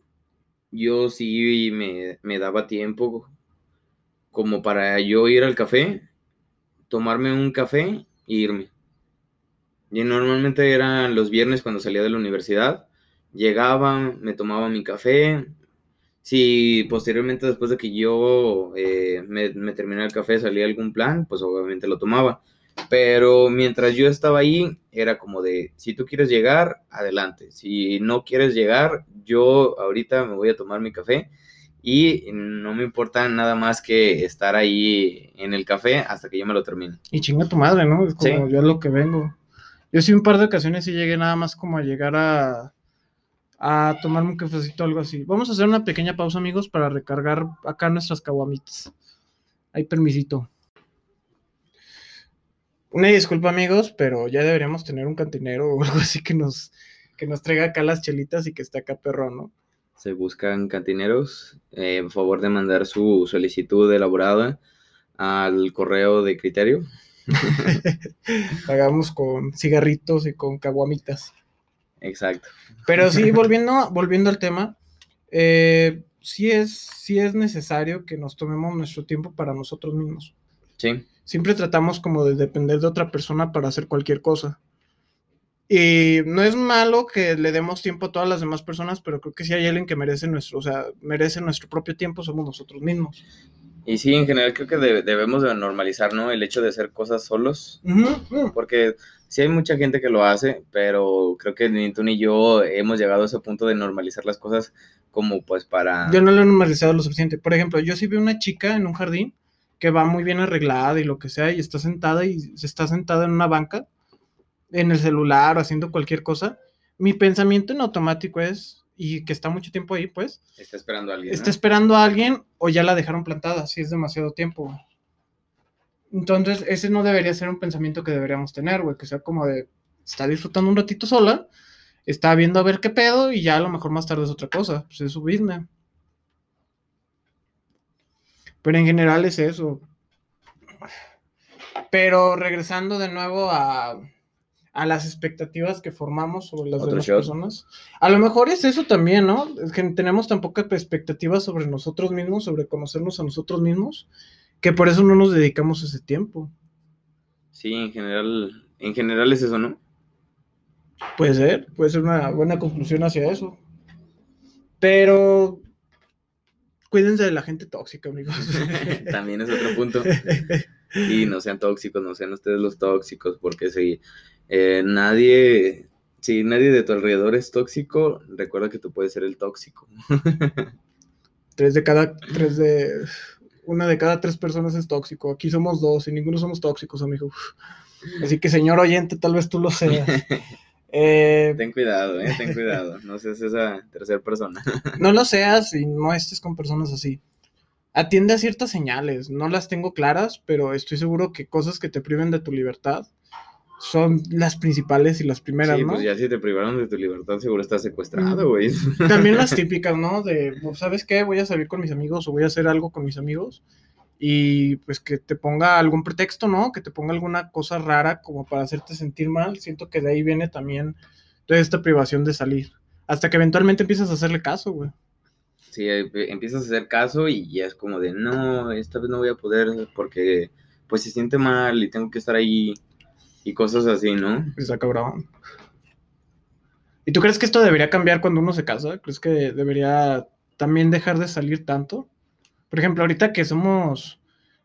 [SPEAKER 2] yo sí me, me daba tiempo como para yo ir al café, tomarme un café e irme. Y normalmente eran los viernes cuando salía de la universidad. Llegaba, me tomaba mi café. Si posteriormente, después de que yo eh, me, me terminara el café, salía algún plan, pues obviamente lo tomaba. Pero mientras yo estaba ahí, era como de, si tú quieres llegar, adelante. Si no quieres llegar, yo ahorita me voy a tomar mi café y no me importa nada más que estar ahí en el café hasta que yo me lo termine.
[SPEAKER 1] Y chinga tu madre, ¿no? Es como
[SPEAKER 2] Sí.
[SPEAKER 1] yo lo que vengo. Yo sí un par de ocasiones sí llegué nada más como a llegar a, a tomarme un cafecito o algo así. Vamos a hacer una pequeña pausa, amigos, para recargar acá nuestras caguamitas. Hay permisito. Una disculpa, amigos, pero ya deberíamos tener un cantinero o algo así que nos, que nos traiga acá las chelitas y que esté acá perrón, ¿no?
[SPEAKER 2] Se buscan cantineros. eh, por favor de mandar su solicitud elaborada al correo de criterio.
[SPEAKER 1] Hagamos con cigarritos y con caguamitas.
[SPEAKER 2] Exacto.
[SPEAKER 1] Pero sí, volviendo, volviendo al tema, eh, sí, es, sí es necesario que nos tomemos nuestro tiempo para nosotros mismos.
[SPEAKER 2] Sí,
[SPEAKER 1] Siempre tratamos como de depender de otra persona para hacer cualquier cosa. Y no es malo que le demos tiempo a todas las demás personas, pero creo que si hay alguien que merece nuestro, o sea, merece nuestro propio tiempo, somos nosotros mismos.
[SPEAKER 2] y sí, en general creo que de- debemos de normalizar, ¿no? El hecho de hacer cosas solos, porque sí hay mucha gente que lo hace, pero creo que ni tú ni yo hemos llegado a ese punto de normalizar las cosas como pues para...
[SPEAKER 1] Yo no lo he normalizado lo suficiente. Por ejemplo, yo sí veo una chica en un jardín que va muy bien arreglada y lo que sea, y está sentada y se está sentada en una banca, en el celular o haciendo cualquier cosa. Mi pensamiento en automático es, y que está mucho tiempo ahí, pues,
[SPEAKER 2] Está esperando a alguien.
[SPEAKER 1] está
[SPEAKER 2] ¿no?
[SPEAKER 1] esperando a alguien o ya la dejaron plantada, si es demasiado tiempo. güey. Entonces, ese no debería ser un pensamiento que deberíamos tener, güey, que sea como de, está disfrutando un ratito sola, está viendo a ver qué pedo y ya a lo mejor más tarde es otra cosa, pues es su business. Pero en general es eso. Pero regresando de nuevo a, a las expectativas que formamos sobre las demás
[SPEAKER 2] shot.
[SPEAKER 1] personas. A lo mejor es eso también, ¿no? Es que tenemos tan poca perspectiva sobre nosotros mismos, sobre conocernos a nosotros mismos, que por eso no nos dedicamos ese tiempo.
[SPEAKER 2] Sí, en general, en general es eso, ¿no?
[SPEAKER 1] Puede ser, puede ser una buena conclusión hacia eso. Pero cuídense de la gente tóxica, amigos.
[SPEAKER 2] También es otro punto. Y no sean tóxicos, no sean ustedes los tóxicos, porque si eh, nadie, si nadie de tu alrededor es tóxico, recuerda que tú puedes ser el tóxico.
[SPEAKER 1] tres de cada, tres de, una de cada tres personas es tóxico. Aquí somos dos y ninguno somos tóxicos, amigo. Así que, señor oyente, tal vez tú lo seas. Eh,
[SPEAKER 2] Ten cuidado, eh, ten cuidado, no seas esa tercera persona.
[SPEAKER 1] no lo seas y no estés con personas así. Atiende a ciertas señales, no las tengo claras, pero estoy seguro que cosas que te priven de tu libertad son las principales y las primeras,
[SPEAKER 2] Sí,
[SPEAKER 1] ¿no?
[SPEAKER 2] pues ya si te privaron de tu libertad, seguro estás secuestrado, güey.
[SPEAKER 1] También las típicas, ¿no? De, pues, ¿sabes qué? Voy a salir con mis amigos o voy a hacer algo con mis amigos y pues que te ponga algún pretexto, ¿no? Que te ponga alguna cosa rara como para hacerte sentir mal. Siento que de ahí viene también toda esta privación de salir. Hasta que eventualmente empiezas a hacerle caso, güey.
[SPEAKER 2] Sí, eh, empiezas a hacer caso y ya es como de, no, esta vez no voy a poder porque pues se siente mal y tengo que estar ahí y cosas así, ¿no?
[SPEAKER 1] Está cabrón. ¿Y tú crees que esto debería cambiar cuando uno se casa? ¿Crees que debería también dejar de salir tanto? Por ejemplo, ahorita que somos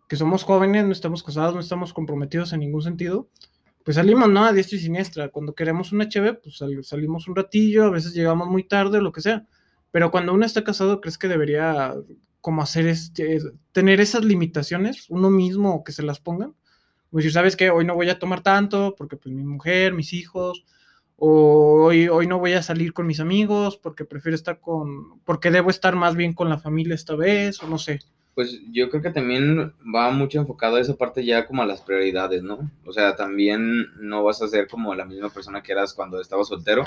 [SPEAKER 1] que somos jóvenes, no estamos casados, no estamos comprometidos en ningún sentido, pues salimos, ¿no? A diestra y siniestra. Cuando queremos una cheve, pues sal- salimos un ratillo, a veces llegamos muy tarde o lo que sea. Pero cuando uno está casado, ¿crees que debería como hacer este, tener esas limitaciones uno mismo o que se las pongan? Como decir, ¿sabes qué? Hoy no voy a tomar tanto porque pues mi mujer, mis hijos, o hoy, hoy no voy a salir con mis amigos porque prefiero estar con, porque debo estar más bien con la familia esta vez, o no sé.
[SPEAKER 2] Pues yo creo que también va mucho enfocado a esa parte ya como a las prioridades, ¿no? O sea, también no vas a ser como la misma persona que eras cuando estabas soltero,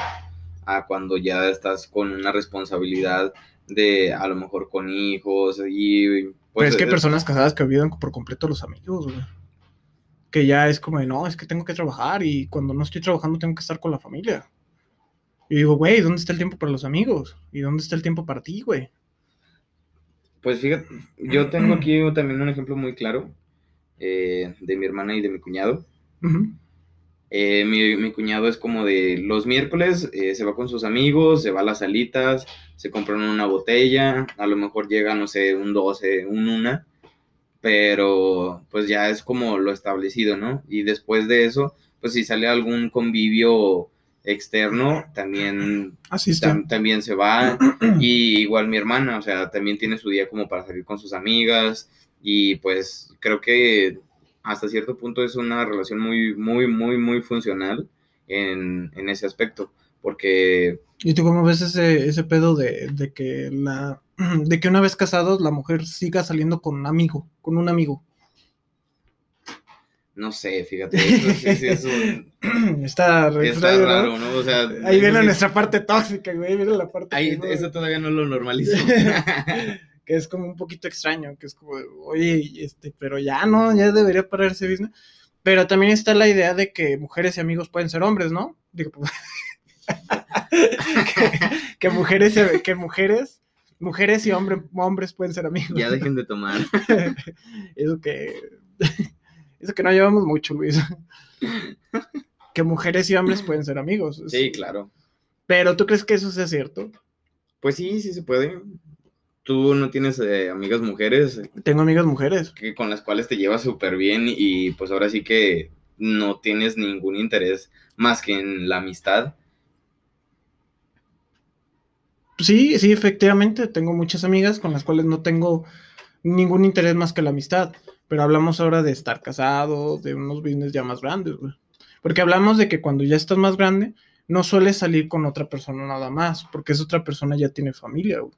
[SPEAKER 2] a cuando ya estás con una responsabilidad de a lo mejor con hijos y...
[SPEAKER 1] Pues, Pero es que hay personas casadas que olvidan por completo a los amigos, güey. Que ya es como de, no, es que tengo que trabajar y cuando no estoy trabajando tengo que estar con la familia. Y digo, güey, ¿dónde está el tiempo para los amigos? ¿Y dónde está el tiempo para ti, güey?
[SPEAKER 2] Pues fíjate, yo tengo aquí también un ejemplo muy claro eh, de mi hermana y de mi cuñado. Eh, mi, cuñado es como de los miércoles eh, se va con sus amigos, se va a las salitas, se compran una botella, a lo mejor llega, no sé, un 12, un una, pero pues ya es como lo establecido, ¿no? Y después de eso, pues si sale algún convivio externo también, también se va. Y igual mi hermana, o sea, también tiene su día como para salir con sus amigas. Y pues creo que hasta cierto punto es una relación muy, muy, muy, muy funcional en, ese aspecto. Porque...
[SPEAKER 1] ¿Y tú cómo ves ese, ese pedo de, de, que la, de que una vez casados la mujer siga saliendo con un amigo, con un amigo?
[SPEAKER 2] No sé, fíjate, eso sí, es un...
[SPEAKER 1] Está,
[SPEAKER 2] está raro, ¿no? O sea,
[SPEAKER 1] ahí viene nuestra parte tóxica, güey, viene la parte...
[SPEAKER 2] Ahí, eso todavía no lo normalizo.
[SPEAKER 1] que es como un poquito extraño, que es como, oye, este, pero ya no, ya debería parar ese business. Pero también está la idea de que mujeres y amigos pueden ser hombres, ¿no? Digo, pues... que, mujeres, que mujeres, mujeres y hombres, hombres pueden ser amigos.
[SPEAKER 2] Ya dejen de tomar.
[SPEAKER 1] Eso que eso que no llevamos mucho, Luis. que mujeres y hombres pueden ser amigos.
[SPEAKER 2] Sí, claro.
[SPEAKER 1] Pero ¿tú crees que eso sea cierto?
[SPEAKER 2] Pues sí, sí se puede. ¿Tú no tienes eh, amigas mujeres?
[SPEAKER 1] Tengo amigas mujeres.
[SPEAKER 2] Que, con las cuales te llevas súper bien y pues ahora sí que no tienes ningún interés más que en la amistad.
[SPEAKER 1] Sí, sí, efectivamente. Tengo muchas amigas con las cuales no tengo ningún interés más que la amistad. Pero hablamos ahora de estar casado, de unos business ya más grandes, güey. Porque hablamos de que cuando ya estás más grande, no sueles salir con otra persona nada más, porque esa otra persona ya tiene familia, güey.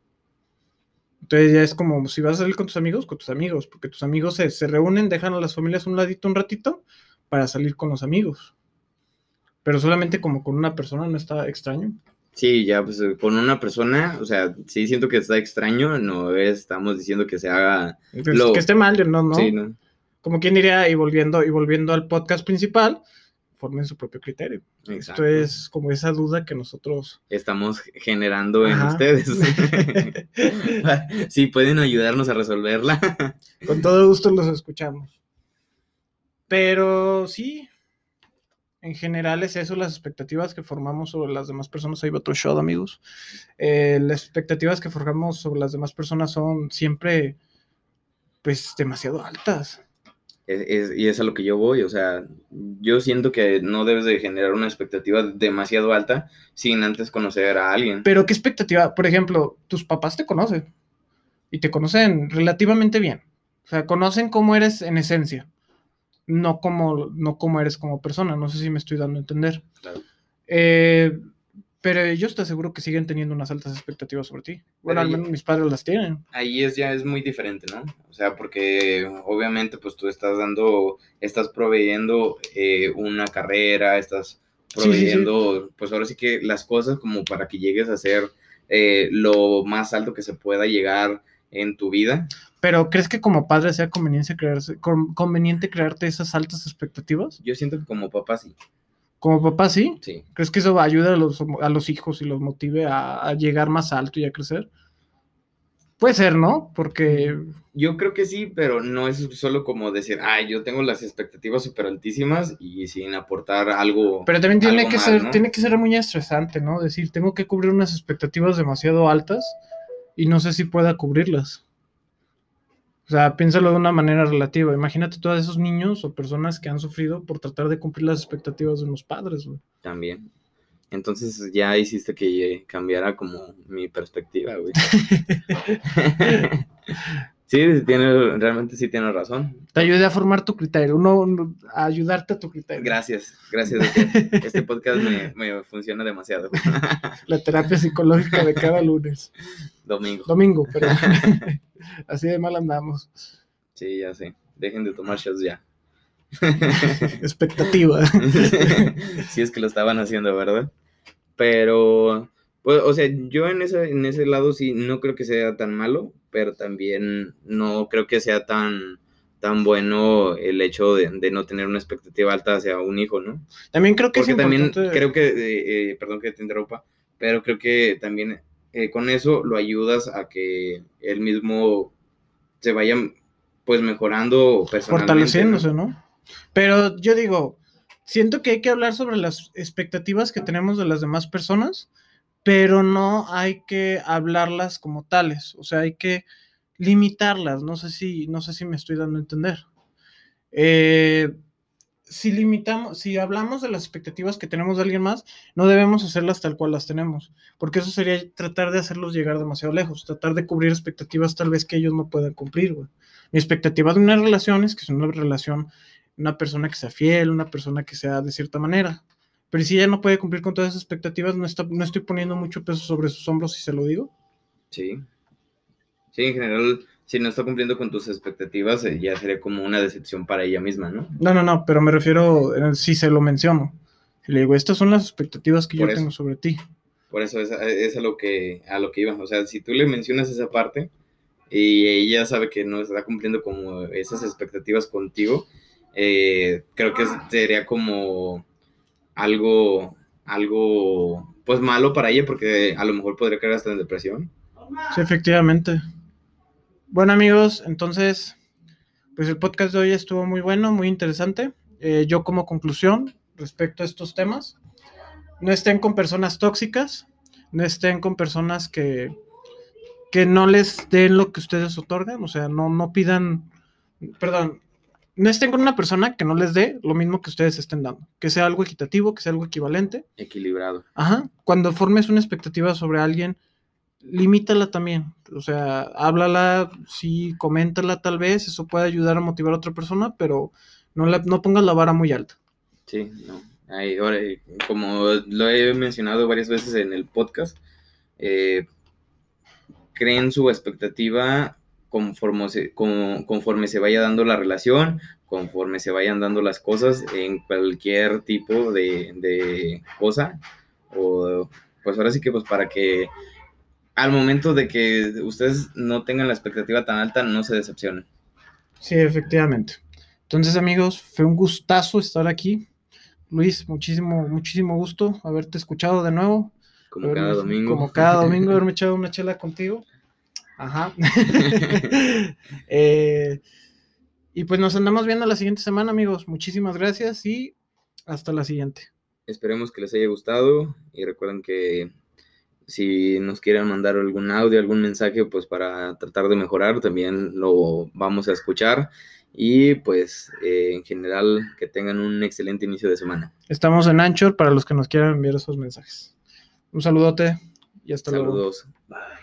[SPEAKER 1] Entonces ya es como si vas a salir con tus amigos, con tus amigos, porque tus amigos se, se reúnen, dejan a las familias un ladito un ratito para salir con los amigos. Pero solamente como con una persona no está extraño.
[SPEAKER 2] Sí, ya, pues eh, con una persona, o sea, sí siento que está extraño, no estamos diciendo que se haga...
[SPEAKER 1] Pues, que esté mal, no, no. Sí, no. Como quien diría, y volviendo, y volviendo al podcast principal, formen su propio criterio. Esto es como esa duda que nosotros
[SPEAKER 2] estamos generando en ustedes. sí, pueden ayudarnos a resolverla.
[SPEAKER 1] Con todo gusto los escuchamos. Pero sí, en general es eso, las expectativas que formamos sobre las demás personas. Ahí va otro show, amigos. Eh, las expectativas que formamos sobre las demás personas son siempre, pues, demasiado altas.
[SPEAKER 2] y es a lo que yo voy, o sea, yo siento que no debes de generar una expectativa demasiado alta sin antes conocer a alguien.
[SPEAKER 1] Pero ¿qué expectativa? Por ejemplo, tus papás te conocen y te conocen relativamente bien. O sea, conocen cómo eres en esencia no como, no como eres como persona. No sé si me estoy dando a entender. Eh, pero yo estoy seguro que siguen teniendo unas altas expectativas sobre ti. Bueno, al menos mis padres las tienen.
[SPEAKER 2] Ahí es ya es muy diferente, ¿no? O sea, porque obviamente pues tú estás dando, estás proveyendo eh, una carrera, estás proveyendo, pues ahora sí que las cosas como para que llegues a ser eh, lo más alto que se pueda llegar en tu vida.
[SPEAKER 1] Pero ¿crees que como padre sea conveniente, crearse, conveniente crearte esas altas expectativas?
[SPEAKER 2] Yo siento que como papá sí.
[SPEAKER 1] ¿Como papá sí?
[SPEAKER 2] Sí.
[SPEAKER 1] ¿Crees que eso ayuda a los, a los hijos y los motive a, llegar más alto y a crecer? Puede ser, ¿no? Porque...
[SPEAKER 2] Yo creo que sí, pero no es solo como decir, ay, yo tengo las expectativas súper altísimas y sin aportar algo.
[SPEAKER 1] Pero también tiene que ser, tiene que ser muy estresante, ¿no? Decir, tengo que cubrir unas expectativas demasiado altas y no sé si pueda cubrirlas. O sea, piénsalo de una manera relativa. Imagínate todos esos niños o personas que han sufrido por tratar de cumplir las expectativas de los padres, güey.
[SPEAKER 2] También. Entonces ya hiciste que cambiara como mi perspectiva, güey. Sí, tiene, realmente sí tiene razón.
[SPEAKER 1] Te ayudé a formar tu criterio, no, a ayudarte a tu criterio.
[SPEAKER 2] Gracias, gracias. Este podcast me, me funciona demasiado.
[SPEAKER 1] La terapia psicológica de cada lunes.
[SPEAKER 2] Domingo.
[SPEAKER 1] Domingo, pero así de mal andamos.
[SPEAKER 2] Sí, ya sé. Dejen de tomar shots ya.
[SPEAKER 1] Expectativa.
[SPEAKER 2] si es que lo estaban haciendo, ¿verdad? Pero, pues, o sea, yo en ese, en ese lado sí no creo que sea tan malo, pero también no creo que sea tan, tan bueno el hecho de, no tener una expectativa alta hacia un hijo, ¿no?
[SPEAKER 1] También creo que
[SPEAKER 2] Porque también creo que, eh, eh, perdón que te interrumpa, pero creo que también eh, con eso lo ayudas a que él mismo se vaya pues mejorando
[SPEAKER 1] personalmente. Fortaleciéndose, ¿no? Pero yo digo, siento que hay que hablar sobre las expectativas que tenemos de las demás personas, pero no hay que hablarlas como tales, o sea, hay que limitarlas, no sé si, no sé si me estoy dando a entender. Eh, si limitamos, si hablamos de las expectativas que tenemos de alguien más, no debemos hacerlas tal cual las tenemos, porque eso sería tratar de hacerlos llegar demasiado lejos, tratar de cubrir expectativas tal vez que ellos no puedan cumplir. Mi expectativa de una relación es que es una relación una persona que sea fiel, una persona que sea de cierta manera. Pero si ella no puede cumplir con todas esas expectativas, no, está, no estoy poniendo mucho peso sobre sus hombros, si se lo digo.
[SPEAKER 2] Sí. Sí, en general, si no está cumpliendo con tus expectativas, eh, ya sería como una decepción para ella misma, ¿no?
[SPEAKER 1] No, no, no, pero me refiero, eh, si se lo menciono. Si le digo, estas son las expectativas que yo tengo sobre ti.
[SPEAKER 2] Por eso es, es, a, lo que, a lo que iba. O sea, si tú le mencionas esa parte y ella sabe que no está cumpliendo como esas expectativas contigo, eh, creo que sería como algo, algo, pues malo para ella porque a lo mejor podría caer hasta en depresión.
[SPEAKER 1] Sí, efectivamente. Bueno amigos, entonces, pues el podcast de hoy estuvo muy bueno, muy interesante. Eh, yo como conclusión respecto a estos temas, no estén con personas tóxicas, no estén con personas que, que no les den lo que ustedes otorgan, o sea, no, no pidan, perdón, no estén con una persona que no les dé lo mismo que ustedes estén dando, que sea algo equitativo, que sea algo equivalente.
[SPEAKER 2] Equilibrado.
[SPEAKER 1] Ajá. Cuando formes una expectativa sobre alguien, limítala también. O sea, háblala, sí, coméntala tal vez, eso puede ayudar a motivar a otra persona, pero no, la, no pongas la vara muy alta.
[SPEAKER 2] Sí, no. ahora, como lo he mencionado varias veces en el podcast, eh, creen su expectativa conforme se, conforme se vaya dando la relación, conforme se vayan dando las cosas en cualquier tipo de, cosa. O pues ahora sí que pues para que al momento de que ustedes no tengan la expectativa tan alta, no se decepcionen.
[SPEAKER 1] Sí, efectivamente. Entonces, amigos, fue un gustazo estar aquí. Luis, muchísimo, muchísimo gusto haberte escuchado de nuevo.
[SPEAKER 2] Como cada domingo.
[SPEAKER 1] Como cada domingo, haberme echado una chela contigo. Ajá. Eh, y pues nos andamos viendo la siguiente semana, amigos. Muchísimas gracias y hasta la siguiente.
[SPEAKER 2] Esperemos que les haya gustado y recuerden que si nos quieren mandar algún audio, algún mensaje, pues para tratar de mejorar, también lo vamos a escuchar. Y pues eh, en general que tengan un excelente inicio de semana.
[SPEAKER 1] Estamos en Anchor para los que nos quieran enviar esos mensajes. Un saludote y hasta luego.
[SPEAKER 2] Saludos. Bye.